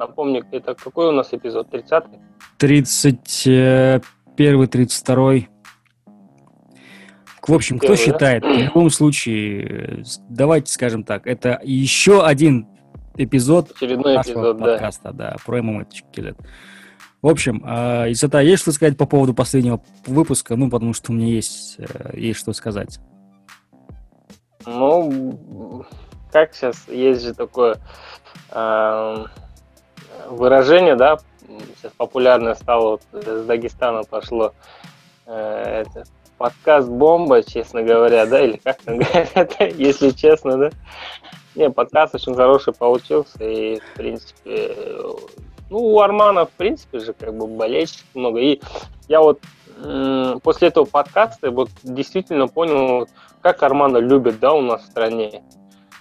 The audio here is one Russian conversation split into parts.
Напомню, это какой у нас эпизод? 30-й? 31 32 В общем, кто да? считает, в любом случае, давайте скажем так, это еще один эпизод Очередной нашего эпизод, да. подкаста, да, про ММА.кз. В общем, э, Исата, есть что сказать по поводу последнего выпуска? Ну, потому что у меня есть, э, есть что сказать. Ну, как сейчас, есть же такое эм, выражение, да, сейчас популярное стало, вот с Дагестана пошло, э, это, подкаст бомба, честно говоря, да, или как там говорят, если честно, да. Не, подкаст очень хороший получился, и, в принципе, ну, у Армана, в принципе же, как бы, болельщиков много, и я вот после этого подкаста вот действительно понял, как Армана любят, да, у нас в стране.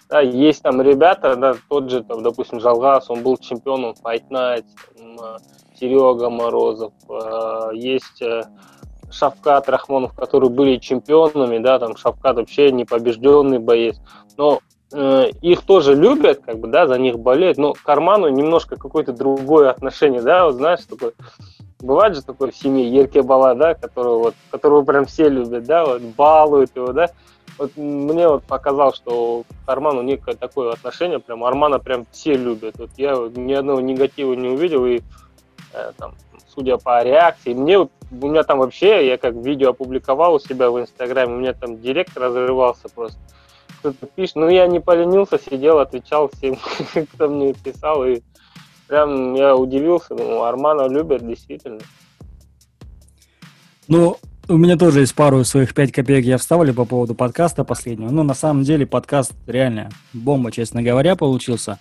Да, есть там ребята, да, тот же, там, допустим, Жалгас, он был чемпионом Fight Night, Серега Морозов, э, есть э, Шавкат Рахмонов, которые были чемпионами, да, там Шавкат вообще непобежденный боец, но э, их тоже любят, как бы, да, за них болеют, но к Арману немножко какое-то другое отношение, да, вот знаешь, такое, бывает же такое в семье Ерке Бала, да, которого вот, которого прям все любят, да, вот, балуют его, да, вот мне вот показал, что к Арману некое такое отношение, прям Армана прям все любят. Вот я ни одного негатива не увидел, и э, там, судя по реакции, мне у меня там вообще, я как видео опубликовал у себя в Инстаграме, у меня там директ разрывался просто. Кто-то пишет, ну я не поленился, сидел, отвечал всем, кто мне писал, и прям я удивился, ну, Армана любят действительно. Ну, у меня тоже есть пару своих пять копеек я вставлю по поводу подкаста последнего. Ну, на самом деле, подкаст реально бомба, честно говоря, получился.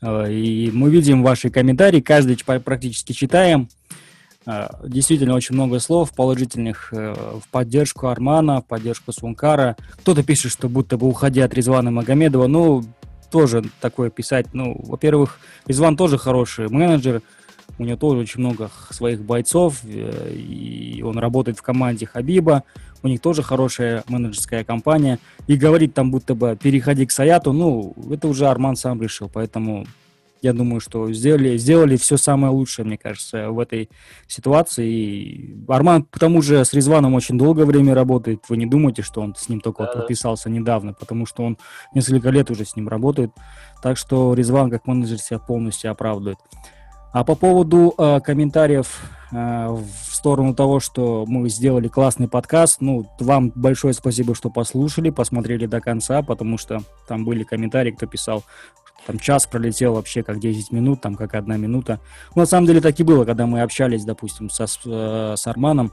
Э, И мы видим ваши комментарии, каждый практически читаем. Э, Действительно, очень много слов положительных э, в поддержку Армана, в поддержку Сункара. Кто-то пишет, что будто бы уходя от Резвана Магомедова. Ну, тоже такое писать. Ну, во-первых, Резван тоже хороший менеджер, у него тоже очень много своих бойцов, э, и он работает в команде Хабиба. У них тоже хорошая менеджерская компания. И говорить там будто бы переходи к Саяту, ну, это уже Арман сам решил. Поэтому я думаю, что сделали, сделали все самое лучшее, мне кажется, в этой ситуации. И Арман, к тому же, с Резваном очень долгое время работает. Вы не думайте, что он с ним только вот подписался недавно, потому что он несколько лет уже с ним работает. Так что Резван как менеджер себя полностью оправдывает. А по поводу э, комментариев э, в сторону того, что мы сделали классный подкаст, ну, вам большое спасибо, что послушали, посмотрели до конца, потому что там были комментарии, кто писал, там час пролетел вообще как 10 минут, там как одна минута. Ну, на самом деле так и было, когда мы общались, допустим, со, э, с Арманом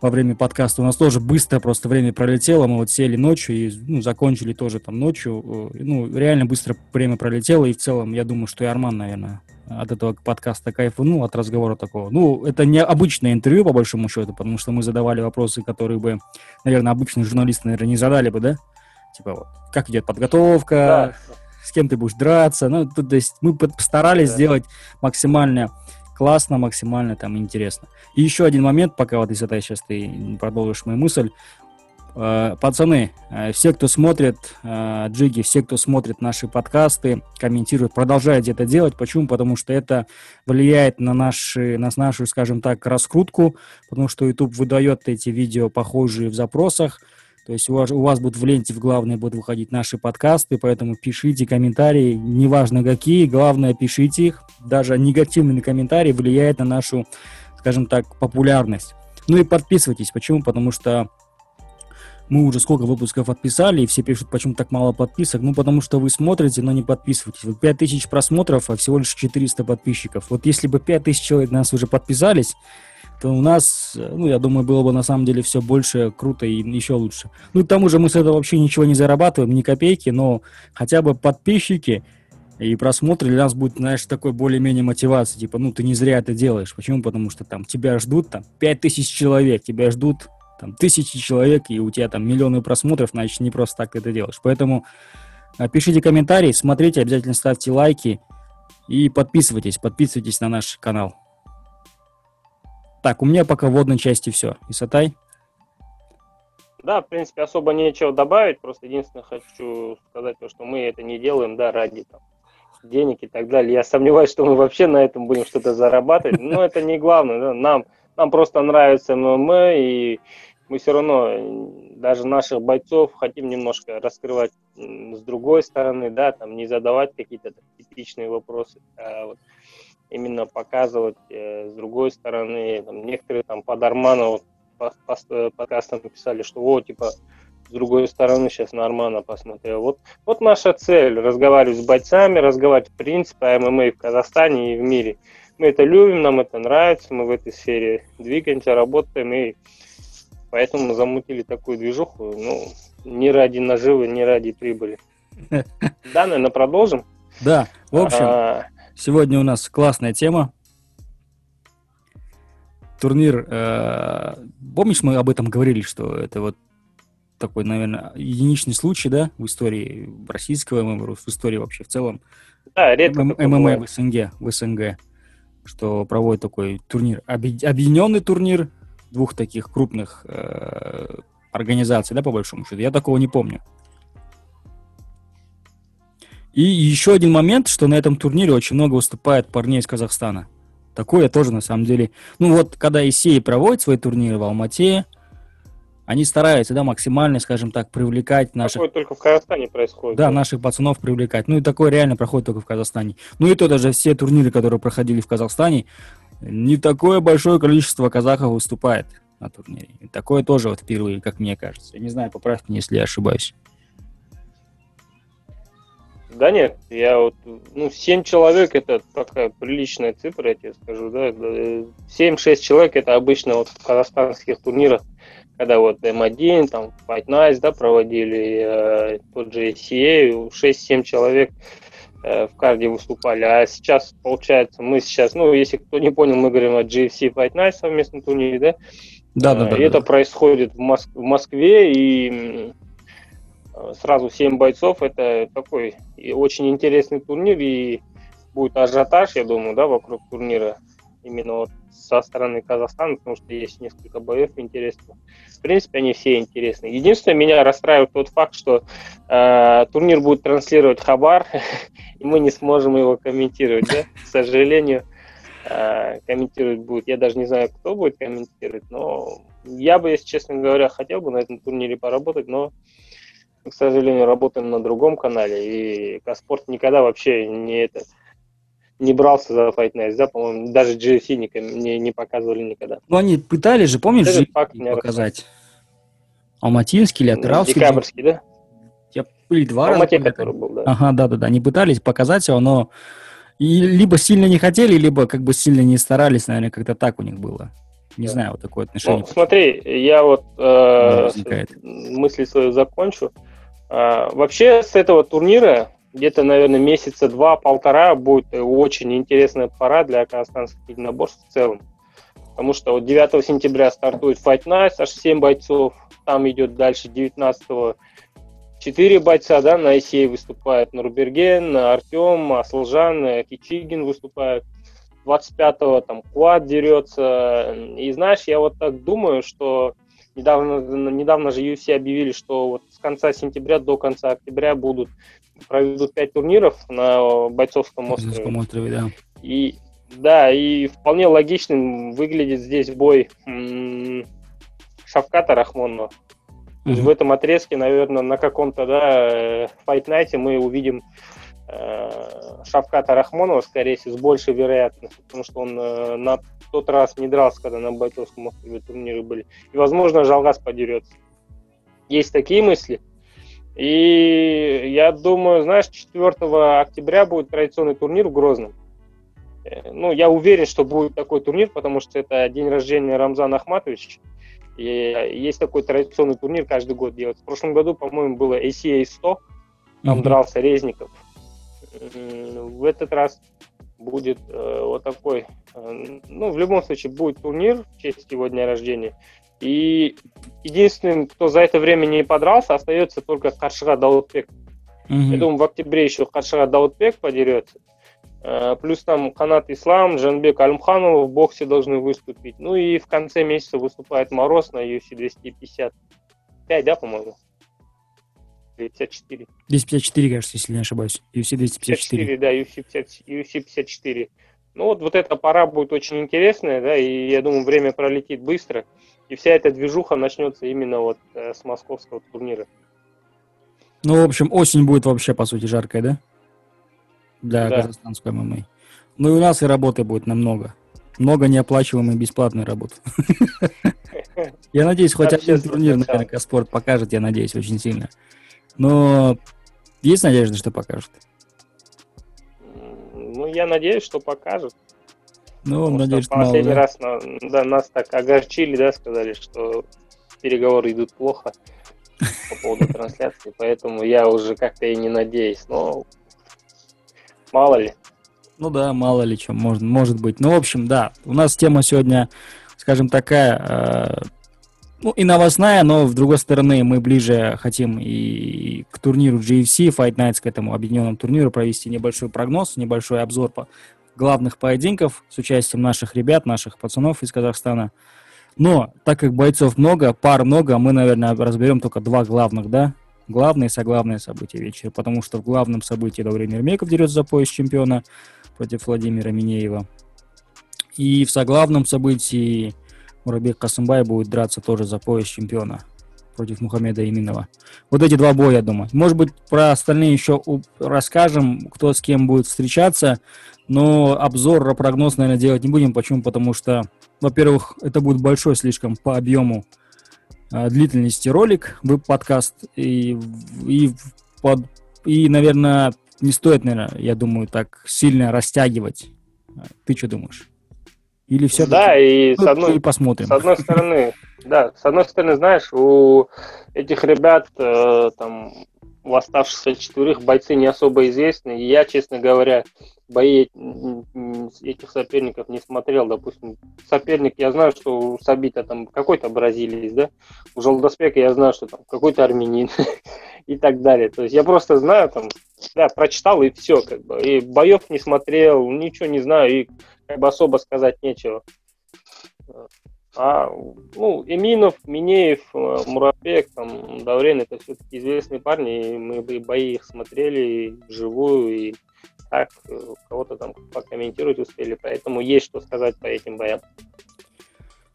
во время подкаста. У нас тоже быстро просто время пролетело, мы вот сели ночью и ну, закончили тоже там ночью. Э, Ну, реально быстро время пролетело, и в целом, я думаю, что и Арман, наверное, от этого подкаста кайфанул, от разговора такого. Ну, это не обычное интервью, по большому счету, потому что мы задавали вопросы, которые бы, наверное, обычные журналисты, наверное, не задали бы, да? Типа вот, как идет подготовка, Да. С кем ты будешь драться. Ну, то, то есть мы постарались Да. сделать максимально классно, максимально там интересно. И еще один момент, пока вот если ты сейчас ты продолжишь мою мысль. Э, Пацаны, э, все, кто смотрит э, Джиги, все, кто смотрит наши подкасты, комментирует, продолжайте это делать. Почему? Потому что это влияет на, наши, на нашу, скажем так, раскрутку, потому что YouTube выдает эти видео похожие в запросах. То есть у вас, у вас будут в ленте в главной будут выходить наши подкасты, поэтому пишите комментарии, неважно какие, главное пишите их. Даже негативный комментарий влияет на нашу, скажем так, популярность. Ну и подписывайтесь. Почему? Потому что мы уже сколько выпусков отписали, и все пишут, почему так мало подписок. Ну, потому что вы смотрите, но не подписываетесь. Вот 5000 просмотров, а всего лишь 400 подписчиков. Вот если бы 5000 человек нас уже подписались, то у нас, э, ну, я думаю, было бы на самом деле все больше круто и еще лучше. Ну, к тому же мы с этого вообще ничего не зарабатываем, ни копейки, но хотя бы подписчики и просмотры для нас будет, знаешь, такой более-менее мотивации. Типа, ну, ты не зря это делаешь. Почему? Потому что там тебя ждут, там, 5000 человек, тебя ждут там тысячи человек, и у тебя там миллионы просмотров, значит, не просто так ты это делаешь. Поэтому пишите комментарии, смотрите, обязательно ставьте лайки и подписывайтесь, подписывайтесь на наш канал. Так, у меня пока в вводной части все. Исатай? Да, в принципе, особо нечего добавить, просто единственное хочу сказать, то, что мы это не делаем, да, ради там, денег и так далее. Я сомневаюсь, что мы вообще на этом будем что-то зарабатывать, но это не главное. Да? Нам, нам просто нравится ММА, и мы все равно даже наших бойцов хотим немножко раскрывать с другой стороны, да, там не задавать какие-то типичные вопросы, а вот именно показывать э, с другой стороны. Там, некоторые там под Армана вот, по, по, подкастам написали, что о, типа, с другой стороны сейчас на Армана посмотрел. Вот, вот наша цель, разговаривать с бойцами, разговаривать в принципе о ММА в Казахстане и в мире. Мы это любим, нам это нравится, мы в этой сфере двигаемся, работаем, и поэтому мы замутили такую движуху, ну, не ради наживы, не ради прибыли. Да, наверное, продолжим? Да, в общем, а, Сегодня у нас классная тема. Турнир, э, помнишь, мы об этом говорили, что это вот такой, наверное, единичный случай, да, в истории российского ММА, в истории вообще в целом. Да, редко. ММА в СНГ, в СНГ, что проводит такой турнир, объединенный турнир двух таких крупных э, организаций, да, по большому счету. Я такого не помню. И еще один момент, что на этом турнире очень много выступает парней из Казахстана. Такое тоже, на самом деле. Ну вот, когда Исеи проводит свои турниры в Алмате, они стараются, да, максимально, скажем так, привлекать наших... Такое только в Казахстане происходит. Да, наших пацанов привлекать. Ну и такое реально проходит только в Казахстане. Ну и то даже все турниры, которые проходили в Казахстане, не такое большое количество казахов выступает на турнире. И такое тоже вот впервые, как мне кажется. Я не знаю, поправьте меня, если я ошибаюсь. Да нет, я вот, ну, 7 человек это такая приличная цифра, я тебе скажу, да. 7-6 человек это обычно вот в казахстанских турнирах, когда вот М1, там, Fight Nights, да, проводили, э, тот же CA, 6-7 человек э, в карде выступали. А сейчас, получается, мы сейчас, ну, если кто не понял, мы говорим о GFC Fight Night совместном турнире, да? Да, да, да. И да, это да. происходит в, Моск- в Москве, и сразу 7 бойцов. Это такой очень интересный турнир, и будет ажиотаж, я думаю, да, вокруг турнира именно вот со стороны Казахстана, потому что есть несколько боев интересных. В принципе, они все интересны. Единственное, меня расстраивает тот факт, что э, турнир будет транслировать Хабар, и мы не сможем его комментировать, да, к сожалению. Э, комментировать будет, я даже не знаю, кто будет комментировать, но я бы, если честно говоря, хотел бы на этом турнире поработать, но к сожалению, работаем на другом канале, и Каспорт никогда вообще не это не брался за Fight Nights, да, по-моему, даже GFC не, не, не показывали никогда. Ну, они пытались же, помнишь, же факт показать? Алматинский или Атыравский? Декабрьский, да? Я были два Алмате, раза. который был, да. Ага, да-да-да, они пытались показать его, но и либо сильно не хотели, либо как бы сильно не старались, наверное, как-то так у них было. Не да. знаю, вот такое отношение. Ну, смотри, я вот э, мысли свою закончу. А, вообще с этого турнира где-то, наверное, месяца два-полтора будет очень интересная пора для казахстанских единоборств в целом. Потому что вот 9 сентября стартует Fight Night, аж 7 бойцов. Там идет дальше 19 4 бойца, да, на ICA выступают Нурберген, Артем, Аслжан, Кичигин выступают. 25-го там Куад дерется. И знаешь, я вот так думаю, что Недавно, недавно же UFC объявили, что вот конца сентября до конца октября будут проведут пять турниров на бойцовском острове. острове да. И да, и вполне логичным выглядит здесь бой м- Шавката Рахмонова. Mm-hmm. В этом отрезке, наверное, на каком-то да, файт-найте мы увидим э, Шавката Рахмонова, скорее всего, с большей вероятностью, потому что он э, на тот раз не дрался, когда на бойцовском острове турниры были. И, возможно, Жалгас подерется. Есть такие мысли. И я думаю, знаешь, 4 октября будет традиционный турнир в Грозном. Э, ну, я уверен, что будет такой турнир, потому что это день рождения Рамзана Ахматовича. И есть такой традиционный турнир каждый год делать. В прошлом году, по-моему, было ACA 100, там mm-hmm. дрался Резников. В этот раз будет э, вот такой, э, ну, в любом случае, будет турнир в честь его дня рождения. И единственным, кто за это время не подрался, остается только Каршига Даутбек. Mm-hmm. Я думаю, в октябре еще Каршига Даутбек подерется. Э, плюс там Канат Ислам, Жанбек Алимханов в боксе должны выступить. Ну и в конце месяца выступает Мороз на UFC 255, да, по-моему? 254. 254, кажется, если не ошибаюсь. UFC 254. 54, да, UFC, 50, UFC 54. Ну вот, вот эта пора будет очень интересная, да, и я думаю, время пролетит быстро. И вся эта движуха начнется именно вот э, с московского турнира. Ну, в общем, осень будет вообще, по сути, жаркая, да? Для Да. казахстанской ММА. Ну и у нас и работы будет намного. Много неоплачиваемой бесплатной работы. Я надеюсь, хоть один турнир, начало. наверное, Каспорт покажет, я надеюсь, очень сильно. Но есть надежда, что покажет? Ну, я надеюсь, что покажут. Ну, Потому надеюсь, мало, последний да? раз на- да, нас так огорчили, да, сказали, что переговоры идут плохо по поводу трансляции, поэтому я уже как-то и не надеюсь. Но мало ли. Ну да, мало ли что, может, может быть. Ну, в общем, да, у нас тема сегодня, скажем, такая, э, ну, и новостная, но, с другой стороны, мы ближе хотим и к турниру GFC, Fight Nights, к этому объединенному турниру, провести небольшой прогноз, небольшой обзор по главных поединков с участием наших ребят, наших пацанов из Казахстана. Но, так как бойцов много, пар много, мы, наверное, разберем только два главных, да? Главные и соглавные события вечера, потому что в главном событии Даурен Ермеков дерется за пояс чемпиона против Владимира Минеева. И в соглавном событии Мурабек Касымбай будет драться тоже за пояс чемпиона против Мухаммеда Иминова. Вот эти два боя, я думаю. Может быть, про остальные еще расскажем, кто с кем будет встречаться, но обзор, прогноз, наверное, делать не будем. Почему? Потому что, во-первых, это будет большой слишком по объему а, длительности ролик, вы подкаст, и, и, под, и, наверное, не стоит, наверное, я думаю, так сильно растягивать. А, Ты что думаешь? Или все Да, и с и одной, посмотрим. с одной стороны, да, с одной стороны, знаешь, у этих ребят, э, там, у оставшихся четверых бойцы не особо известны. И я, честно говоря, бои этих соперников не смотрел. Допустим, соперник, я знаю, что у Сабита там какой-то бразилиец, да? У Желдоспека я знаю, что там какой-то армянин и так далее. То есть я просто знаю, там, да, прочитал и все, как бы. И боев не смотрел, ничего не знаю, и как бы особо сказать нечего. А, ну, Эминов, Минеев, э, Мурабек, там, Даврен, это все-таки известные парни, и мы бы бои их смотрели вживую, и так э, кого-то там покомментировать успели, поэтому есть что сказать по этим боям.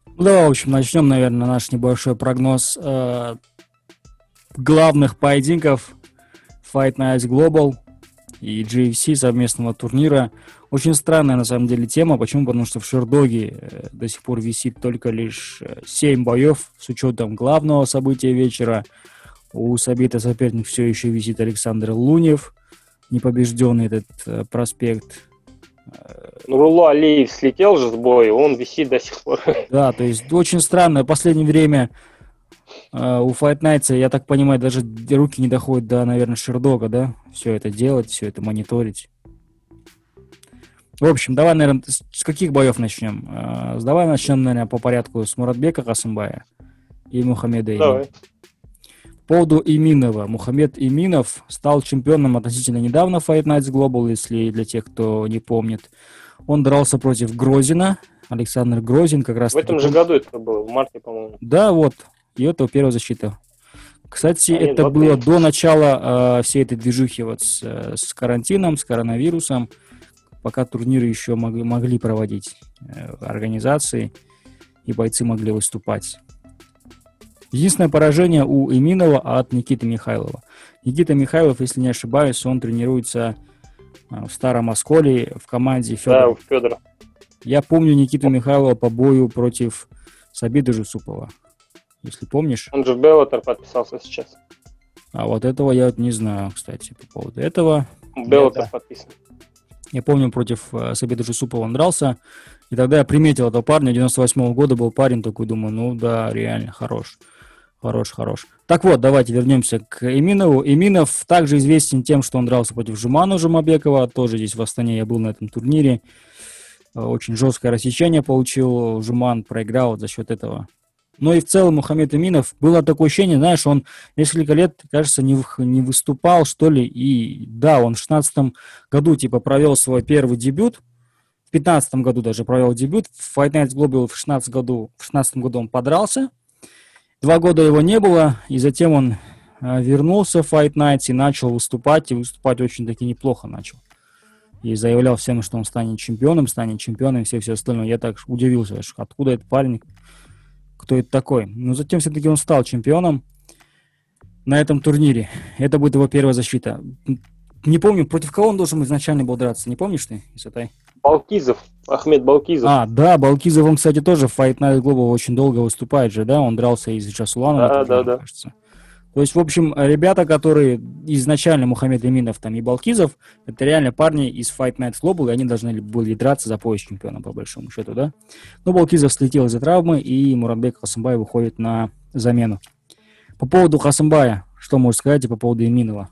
Ну, давай, в общем, начнем, наверное, наш небольшой прогноз э, главных поединков Fight Nights Global и GFC совместного турнира. Очень странная, на самом деле, тема. Почему? Потому что в Шердоге э, до сих пор висит только лишь 7 боев с учетом главного события вечера. У Сабита соперник все еще висит Александр Лунев, непобежденный этот э, проспект. Ну, Руло Алиев слетел же с боя, он висит до сих пор. Да, то есть очень странно. В последнее время э, у Fight Nights, я так понимаю, даже руки не доходят до, наверное, Шердога, да? Все это делать, все это мониторить. В общем, давай, наверное, с каких боев начнем? С- давай начнем, наверное, по порядку с Муратбека Касымбая и Мухаммеда. Давай. По поводу Иминова. Мухаммед Иминов стал чемпионом относительно недавно Fight Nights Global, если для тех, кто не помнит. Он дрался против Грозина. Александр Грозин как раз... В этом же году это было, в марте, по-моему. Да, вот. И это первая защита. Кстати, А, нет, это два было до начала э, всей этой движухи вот с, э, с карантином, с коронавирусом, пока турниры еще могли, могли проводить э, организации, и бойцы могли выступать. Единственное поражение у Эминова от Никиты Михайлова. Никита Михайлов, если не ошибаюсь, он тренируется э, в Старом Осколе в команде Да, Федора. у Федора. Я помню Никиту Михайлова по бою против Сабида Жусупова. Если помнишь. Он же в Беллатор подписался сейчас. А вот этого я вот не знаю, кстати, по поводу этого. Беллатор да. подписан. Я помню, против э, Сабида Жусупова он дрался. И тогда я приметил этого парня. 98 года был парень такой, думаю, ну да, реально хорош. Хорош, хорош. Так вот, давайте вернемся к Эминову. Эминов также известен тем, что он дрался против Жуману Жумабекова. Тоже здесь в Астане я был на этом турнире. Э, Очень жесткое рассечение получил. Жуман проиграл за счет этого. Но и в целом Мухаммед Эминов было такое ощущение, знаешь, он несколько лет, кажется, не, не выступал, что ли. И да, он в 16 году типа провел свой первый дебют. В 15 году даже провел дебют. В Fight Nights Global в 16 году, в 16 году он подрался. Два года его не было, и затем он э, вернулся в Fight Nights и начал выступать, и выступать очень-таки неплохо начал. И заявлял всем, что он станет чемпионом, станет чемпионом и все, все остальное. Я так удивился, откуда этот парень, кто это такой. Но затем все-таки он стал чемпионом на этом турнире. Это будет его первая защита. Не помню, против кого он должен изначально был драться. Не помнишь ты, Исатай? Балкизов, Ахмед Балкизов. А, да, Балкизов, он, кстати, тоже в Fight Night Global очень долго выступает же, да? Он дрался из Джасулана. Да, да, да. Кажется. То есть, в общем, ребята, которые изначально Мухаммед Эминов там и Балкизов, это реально парни из Fight Night Global, и они должны были драться за пояс чемпиона, по большому счету, да? Но Балкизов слетел из-за травмы, и Муратбек Хасамбай выходит на замену. По поводу Хасамбая, что можешь сказать и по поводу Эминова?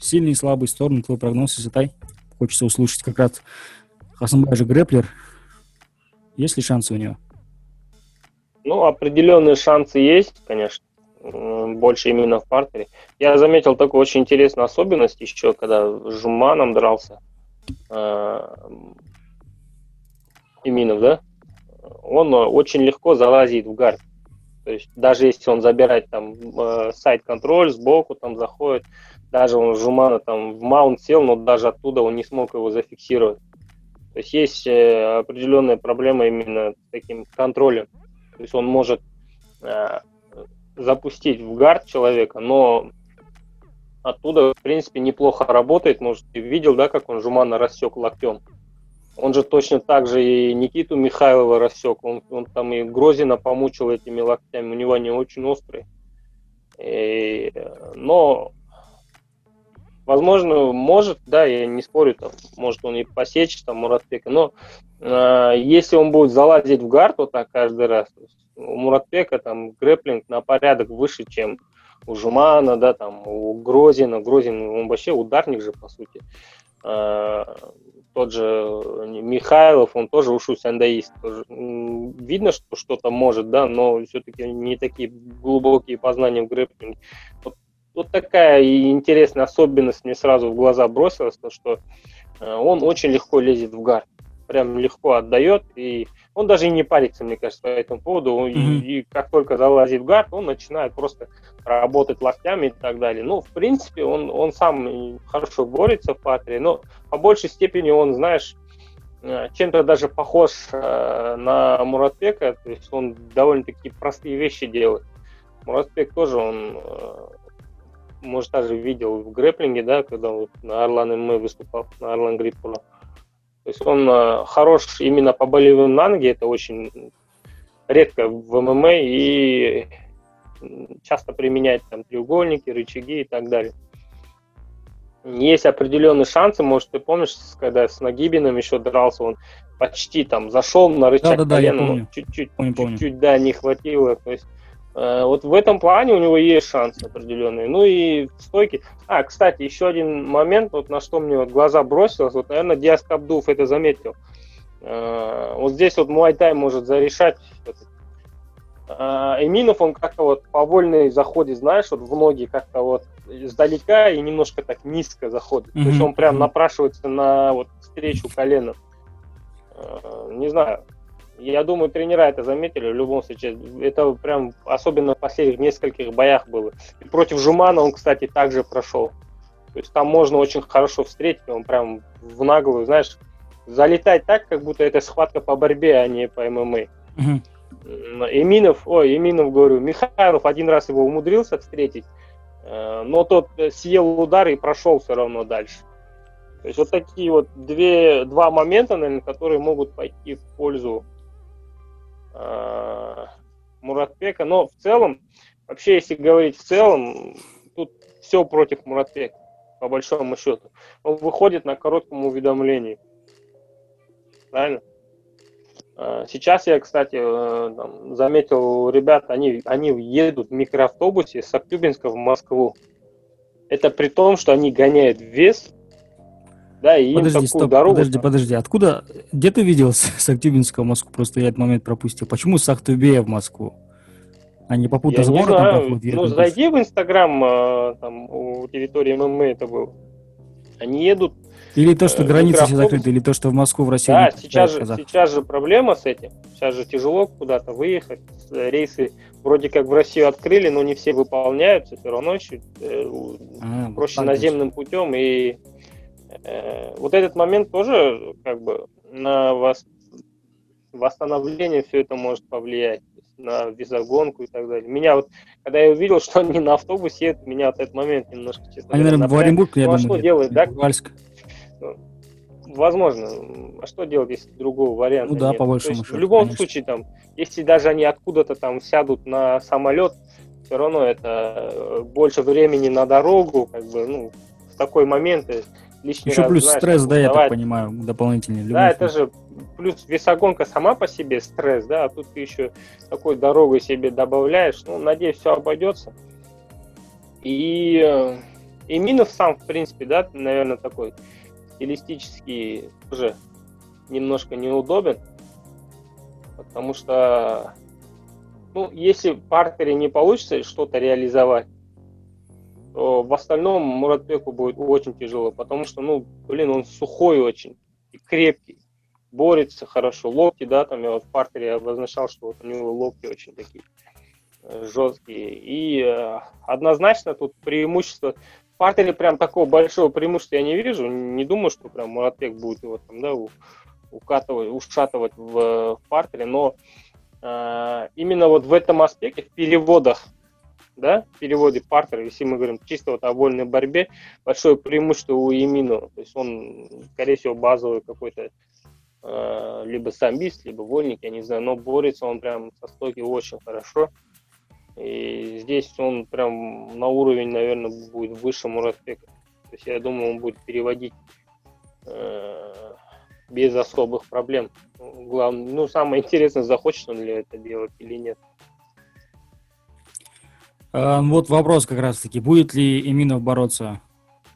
Сильные и слабые стороны, твой прогноз, Исатай? Хочется услышать как раз Хасамбай же грэплер. Есть ли шансы у него? Ну, определенные шансы есть, конечно больше именно в партере. Я заметил такую очень интересную особенность еще, когда с Жуманом дрался. Э, Иминов, да? Он очень легко залазит в гард. То есть даже если он забирает там э, сайт-контроль сбоку, там заходит, даже он Жумана там в маунт сел, но даже оттуда он не смог его зафиксировать. То есть есть э, определенная проблема именно с таким контролем. То есть он может запустить в гард человека, но оттуда, в принципе, неплохо работает. Может, ты видел, да, как он Жумана рассек локтем? Он же точно так же и Никиту Михайлова рассек. Он, он там и Грозина помучил этими локтями. У него они очень острые. И, но, возможно, может, да, я не спорю, там, может он и посечь там Муратбека, но если он будет залазить в гард вот так каждый раз, у Муратбека там грэплинг на порядок выше, чем у Жумана, да, там, у Грозина. Грозин, он вообще ударник же, по сути. А, тот же Михайлов, он тоже ушу сэндаист. Видно, что что-то может, да, но все-таки не такие глубокие познания в грэплинге. Вот, вот такая интересная особенность мне сразу в глаза бросилась, то, что он очень легко лезет в гард. Прям легко отдает, и он даже и не парится, мне кажется, по этому поводу. Mm-hmm. И, и как только залазит в гард, он начинает просто работать локтями и так далее. Ну, в принципе, он, он сам хорошо борется в патре, но по большей степени он, знаешь, э, чем-то даже похож э, на Муратбека, то есть он довольно-таки простые вещи делает. Муратбек тоже, он, э, может, даже видел в грэплинге, да, когда вот на Орлан ММ выступал, на Орлан Грипп то есть он э, хорош именно по болевым на ноги, это очень редко в ММА и часто применяет там треугольники, рычаги и так далее. Есть определенные шансы, может, ты помнишь, когда с Нагибиным еще дрался, он почти там зашел на рычаг да, да, колена, чуть-чуть, чуть-чуть, да, не хватило. То есть вот в этом плане у него есть шансы определенные. Ну и стойки. А, кстати, еще один момент, вот на что мне вот глаза бросилось, вот, наверное, Диас Кабдув это заметил. Э, вот здесь вот Муайтай может зарешать. Э, Эминов, он как-то вот по вольной заходе, знаешь, вот в ноги как-то вот издалека и немножко так низко заходит. Mm-hmm. То есть он прям напрашивается на вот встречу коленом. Не знаю, я думаю, тренера это заметили в любом случае. Это прям особенно в последних нескольких боях было. И против Жумана он, кстати, также прошел. То есть там можно очень хорошо встретить, он прям в наглую, знаешь, залетать так, как будто это схватка по борьбе, а не по ММА. Угу. Эминов, ой, Эминов, говорю, Михайлов один раз его умудрился встретить, э, но тот съел удар и прошел все равно дальше. То есть вот такие вот две, два момента, наверное, которые могут пойти в пользу э, Муратбека. Но в целом, вообще, если говорить в целом, тут все против Муратбека, по большому счету. Он выходит на коротком уведомлении. Правильно? А, сейчас я, кстати, э, заметил, ребят, они, они едут в микроавтобусе с Актюбинска в Москву. Это при том, что они гоняют вес да, и подожди, им такую стоп, дорогу... Подожди, подожди, откуда... Где ты видел с, с Актюбинска в Москву? Просто я этот момент пропустил. Почему с Ахтубея в Москву? Они попутно я с городом проходят? Ну, зайди в Инстаграм, а, там, у территории ММА это было. Они едут Или то, что э, границы все закрыты, или то, что в Москву, в Россию Да, сейчас же, сейчас же проблема с этим. Сейчас же тяжело куда-то выехать. Э, Рейсы вроде как в Россию открыли, но не все выполняются. Все равно чуть, э, А, проще наземным путем. И вот этот момент тоже как бы на вос- восстановление все это может повлиять на визогонку и так далее. Меня вот, когда я увидел, что они на автобусе едут, меня вот этот момент немножко, честно Они, наверное, в. Оренбург, я Ну, а думаю, что делать, да? или в Уральск. Возможно. А что делать, если другого варианта Ну да, нет? по То большому счету, В любом конечно. случае, там, если даже они откуда-то там сядут на самолет, все равно это э, больше времени на дорогу, как бы, ну, в такой момент э, лишний Еще раз, плюс знаешь, стресс, да, я так понимаю, дополнительный. Да, это же плюс весогонка сама по себе стресс, да, а тут ты еще такой дорогой себе добавляешь. Ну, надеюсь, все обойдется. И, э, и Минов сам, в принципе, да, наверное, такой стилистически тоже немножко неудобен, потому что, ну, если в партере не получится что-то реализовать, то в остальном Муратбеку будет очень тяжело, потому что, ну, блин, он сухой очень и крепкий, борется хорошо, локти, да, там я вот в партере обозначал, что вот у него локти очень такие э, жесткие, и э, однозначно тут преимущество, в партере прям такого большого преимущества я не вижу, не думаю, что прям Муратбек будет его там, да, укатывать, ушатывать в, э, в партере, но э, именно вот в этом аспекте, в переводах, да, в переводе партера, если мы говорим чисто вот о вольной борьбе, большое преимущество у Емину. То есть он, скорее всего, базовый какой-то э, либо самбист, либо вольник, я не знаю, но борется он прям со стойки очень хорошо. И здесь он прям на уровень, наверное, будет выше Муратбека. То есть я думаю, он будет переводить э, без особых проблем. Главное, ну, самое интересное, захочет он ли это делать или нет. Вот вопрос как раз-таки. Будет ли Эминов бороться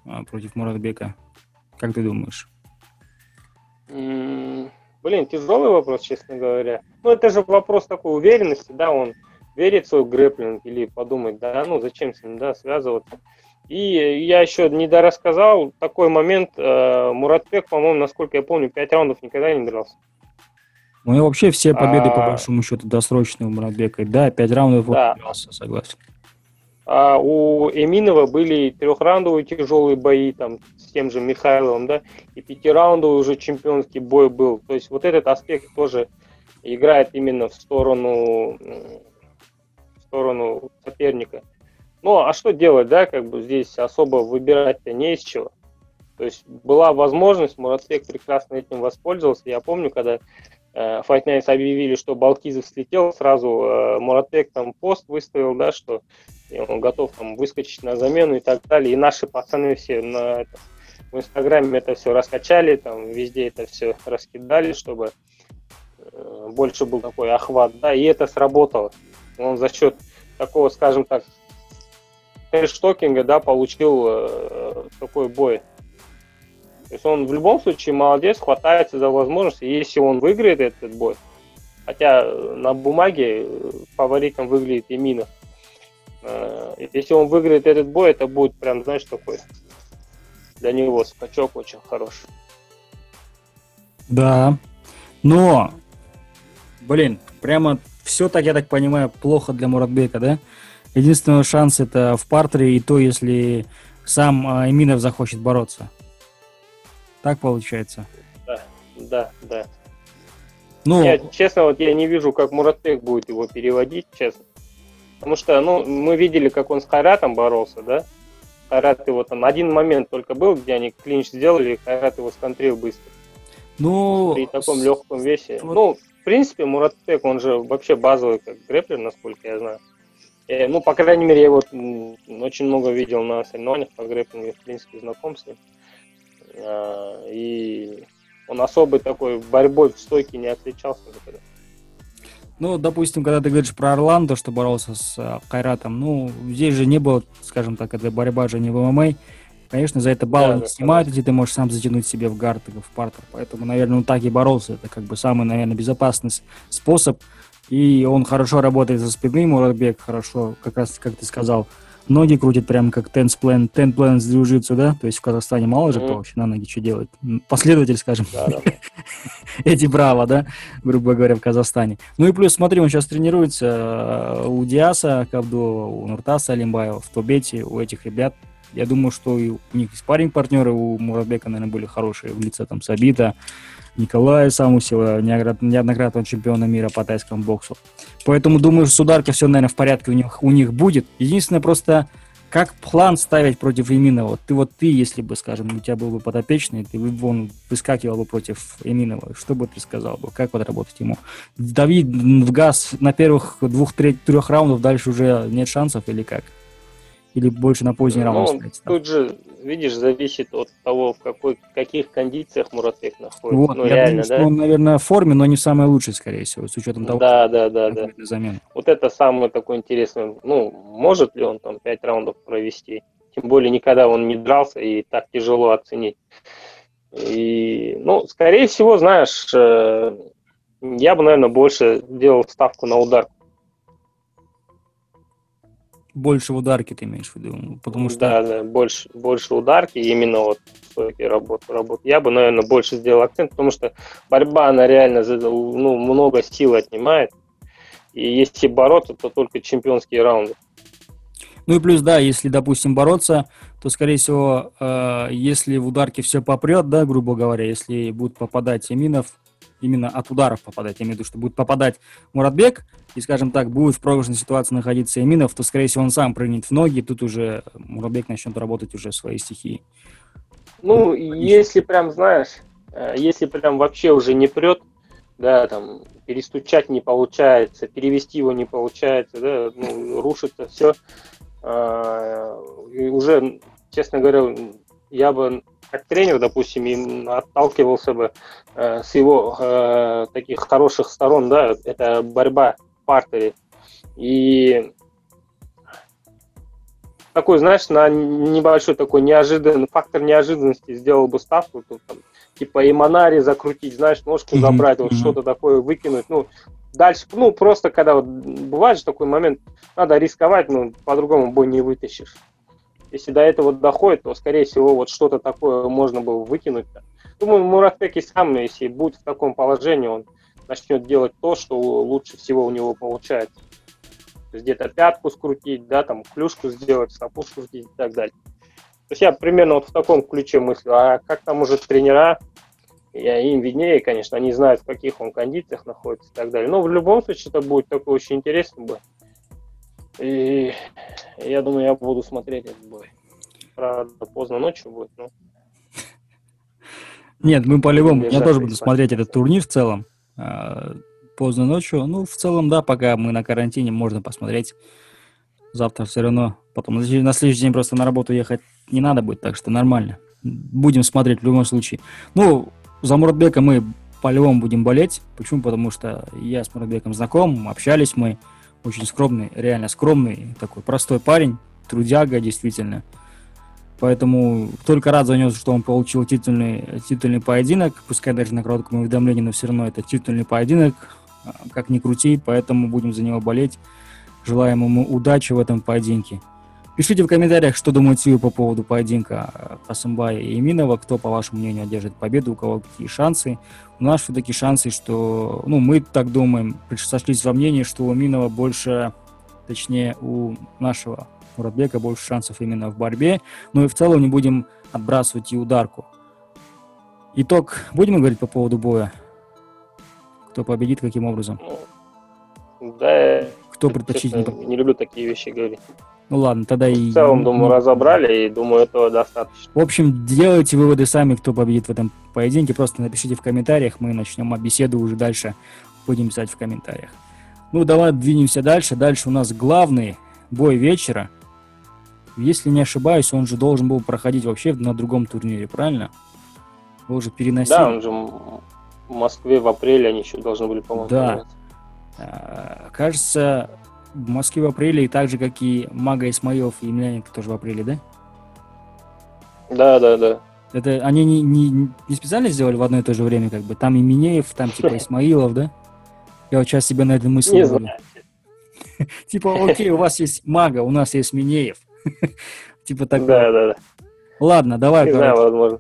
а, против Муратбека? Как ты думаешь? Блин, тяжелый вопрос, честно говоря. Ну, это же вопрос такой уверенности, да, он верит в свой грэплинг или подумает, да, ну, зачем с ним, да, связываться. И я еще не дорассказал такой момент, э, Муратбек, по-моему, насколько я помню, пять раундов никогда не дрался. Ну и вообще все победы, по А. большому счету, досрочные у Муратбека. Да, пять раундов Да. дрался, согласен. А у Эминова были трехраундовые тяжелые бои там с тем же Михайловым, да, и пятираундовый уже чемпионский бой был. То есть вот этот аспект тоже играет именно в сторону, в сторону соперника. Ну, а что делать, да, как бы здесь особо выбирать-то не из чего. То есть была возможность, Муратбек прекрасно этим воспользовался. Я помню, когда э, Fight Nights объявили, что Балкизов слетел, сразу э, Муратбек там пост выставил, да, что и он готов там выскочить на замену и так далее. И наши пацаны все на это, в Инстаграме это все раскачали, там везде это все раскидали, чтобы э, больше был такой охват, да, и это сработало. Он за счет такого, скажем так, хэштокинга, да, получил э, такой бой. То есть он в любом случае молодец, хватается за возможность, и если он выиграет этот бой, хотя э, на бумаге э, фаворитом выглядит Еминов, Э, если он выиграет этот бой, это будет прям, знаешь, такой для него скачок очень хороший. Да. Но, блин, прямо все так, я так понимаю, плохо для Муратбека, да? Единственный шанс это в партере, и то, если сам а, Эминов захочет бороться. Так получается. Да, да. Ну, Я, честно, вот я не вижу, как Муратбек будет его переводить, честно. Потому что, ну, мы видели, как он с Хайратом боролся, да? Хайрат его там один момент только был, где они клинч сделали, и Хайрат его сконтрил быстро. ну, При таком легком весе. вот- Ну, в принципе, Муратбек, он же вообще базовый как грэплер, насколько я знаю. Э, ну, по крайней мере, я его очень много видел на соревнованиях по грэплингу, в принципе, знаком с ним. А, и он особой такой борьбой в стойке не отличался никогда. Ну, допустим, когда ты говоришь про Орландо, что боролся с а, Кайратом, ну, здесь же не было, скажем так, эта борьба же не в ММА. Конечно, за это баллы Да, не да, снимают, если ты можешь сам затянуть себе в гард, в партер. Поэтому, наверное, он так и боролся. Это как бы самый, наверное, безопасный способ. И он хорошо работает за спины, Муратбек хорошо, как раз, как ты сказал, ноги крутит прям как Тенсплен, Тенплен с джиу да? То есть в Казахстане мало же кто вообще на ноги что делает. Последователь, скажем. Эти браво, да? Грубо говоря, в Казахстане. Ну и плюс, смотри, он сейчас тренируется э, у Диаса Кабдова, у Нуртаса Алимбаева, в Тобете, у этих ребят. Я думаю, что и у них спарринг партнеры у Муратбека, наверное, были хорошие в лице там Сабита, Николая Самусева, неоднократного чемпиона мира по тайскому боксу. Поэтому думаю, что с ударкой все, наверное, в порядке у них, у них будет. Единственное, просто как план ставить против Эминова? Ты вот ты, если бы, скажем, у тебя был бы подопечный, ты бы он выскакивал бы против Эминова, что бы ты сказал бы? Как вот работать ему? Давид в газ на первых двух-трех раундов, дальше уже нет шансов или как? Или больше на поздний ну, раунд ставить? Тут же видишь, зависит от того, в какой, каких кондициях Муратбек находится. Вот, ну, я реально, думаю, да? что он, наверное, в форме, но не самый лучший, скорее всего, с учетом того, да, да, да, да. замену. Вот это самое такое интересное. Ну, может ли он там пять раундов провести? Тем более никогда он не дрался, и так тяжело оценить. И, ну, скорее всего, знаешь, э, я бы, наверное, больше делал ставку на удар больше ударки ты имеешь в виду? Потому что... Да, да, больше, больше ударки, именно вот работу, работу. Я бы, наверное, больше сделал акцент, потому что борьба, она реально ну, много сил отнимает. И если бороться, то только чемпионские раунды. Ну и плюс, да, если, допустим, бороться, то, скорее всего, э, если в ударке все попрет, да, грубо говоря, если будут попадать Еминов, именно от ударов попадать, я имею в виду, что будет попадать Муратбек, и, скажем так, будет в проигрышной ситуации находиться Эминов, то, скорее всего, он сам прыгнет в ноги, тут уже Муратбек начнет работать уже свои стихии. Ну, если прям, знаешь, э, если прям вообще уже не прет, да, там, перестучать не получается, перевести его не получается, да, ну, рушится все, а, и уже, честно говоря, я бы как тренер, допустим, им отталкивался бы э, с его э, таких хороших сторон, да, это борьба в партере. И такой, знаешь, на небольшой такой неожиданный фактор неожиданности сделал бы ставку, тут, там, типа Иманари закрутить, знаешь, ножку mm-hmm. забрать, вот mm-hmm. что-то такое выкинуть, ну, дальше, ну, просто когда вот бывает же такой момент, надо рисковать, ну, по-другому бой не вытащишь если до этого доходит, то, скорее всего, вот что-то такое можно было выкинуть. Думаю, Муратбек и сам, если будет в таком положении, он начнет делать то, что лучше всего у него получается. То есть где-то пятку скрутить, да, там клюшку сделать, стопу скрутить и так далее. То есть я примерно вот в таком ключе мыслю. А как там уже тренера, я им виднее, конечно, они знают, в каких он кондициях находится и так далее. Но в любом случае это будет такой очень интересный бой. И я думаю, я буду смотреть этот бой. Правда, поздно ночью будет, но... Нет, мы по-любому, я тоже буду смотреть этот турнир в целом. А, поздно ночью. Ну, в целом, да, пока мы на карантине, можно посмотреть. Завтра все равно. Потом на следующий день просто на работу ехать не надо будет, так что нормально. Будем смотреть в любом случае. Ну, за Муратбека мы по-любому будем болеть. Почему? Потому что я с Муратбеком знаком, общались мы очень скромный, реально скромный, такой простой парень, трудяга действительно. Поэтому только рад за него, что он получил титульный, титульный поединок, пускай даже на коротком уведомлении, но все равно это титульный поединок, а, как ни крути, поэтому будем за него болеть. Желаем ему удачи в этом поединке. Пишите в комментариях, что думаете вы по поводу поединка Хасамбая и Иминова, кто, по вашему мнению, одержит победу, у кого какие шансы. У нас все-таки шансы, что, ну, мы так думаем, сошлись во мнении, что у Иминова больше, точнее, у нашего Муратбека больше шансов именно в борьбе. Ну и в целом не будем отбрасывать и ударку. Итог будем говорить по поводу боя? Кто победит, каким образом? Да, кто предпочтительнее? Не люблю такие вещи говорить. Ну ладно, тогда и... В целом, думаю, разобрали, и думаю, этого достаточно. В общем, делайте выводы сами, кто победит в этом поединке. Просто напишите в комментариях, мы начнем беседу уже дальше. Будем писать в комментариях. Ну, давай двинемся дальше. Дальше у нас главный бой вечера. Если не ошибаюсь, он же должен был проходить вообще на другом турнире, правильно? Его уже переносили. Да, он же в Москве в апреле они еще должны были, по-моему, Да. А, кажется, в Москве в апреле, и так же, как и Мага Исмаилов и Емельяненко тоже в апреле, да? Да, да, да. Это они не, не, не специально сделали в одно и то же время, как бы? Там и Минеев, там типа Исмаилов, да? Я вот сейчас себе на не знаю. Типа, окей, у вас есть Мага, у нас есть Минеев. Типа так. Да, да, да. Ладно, давай. Не знаю, возможно.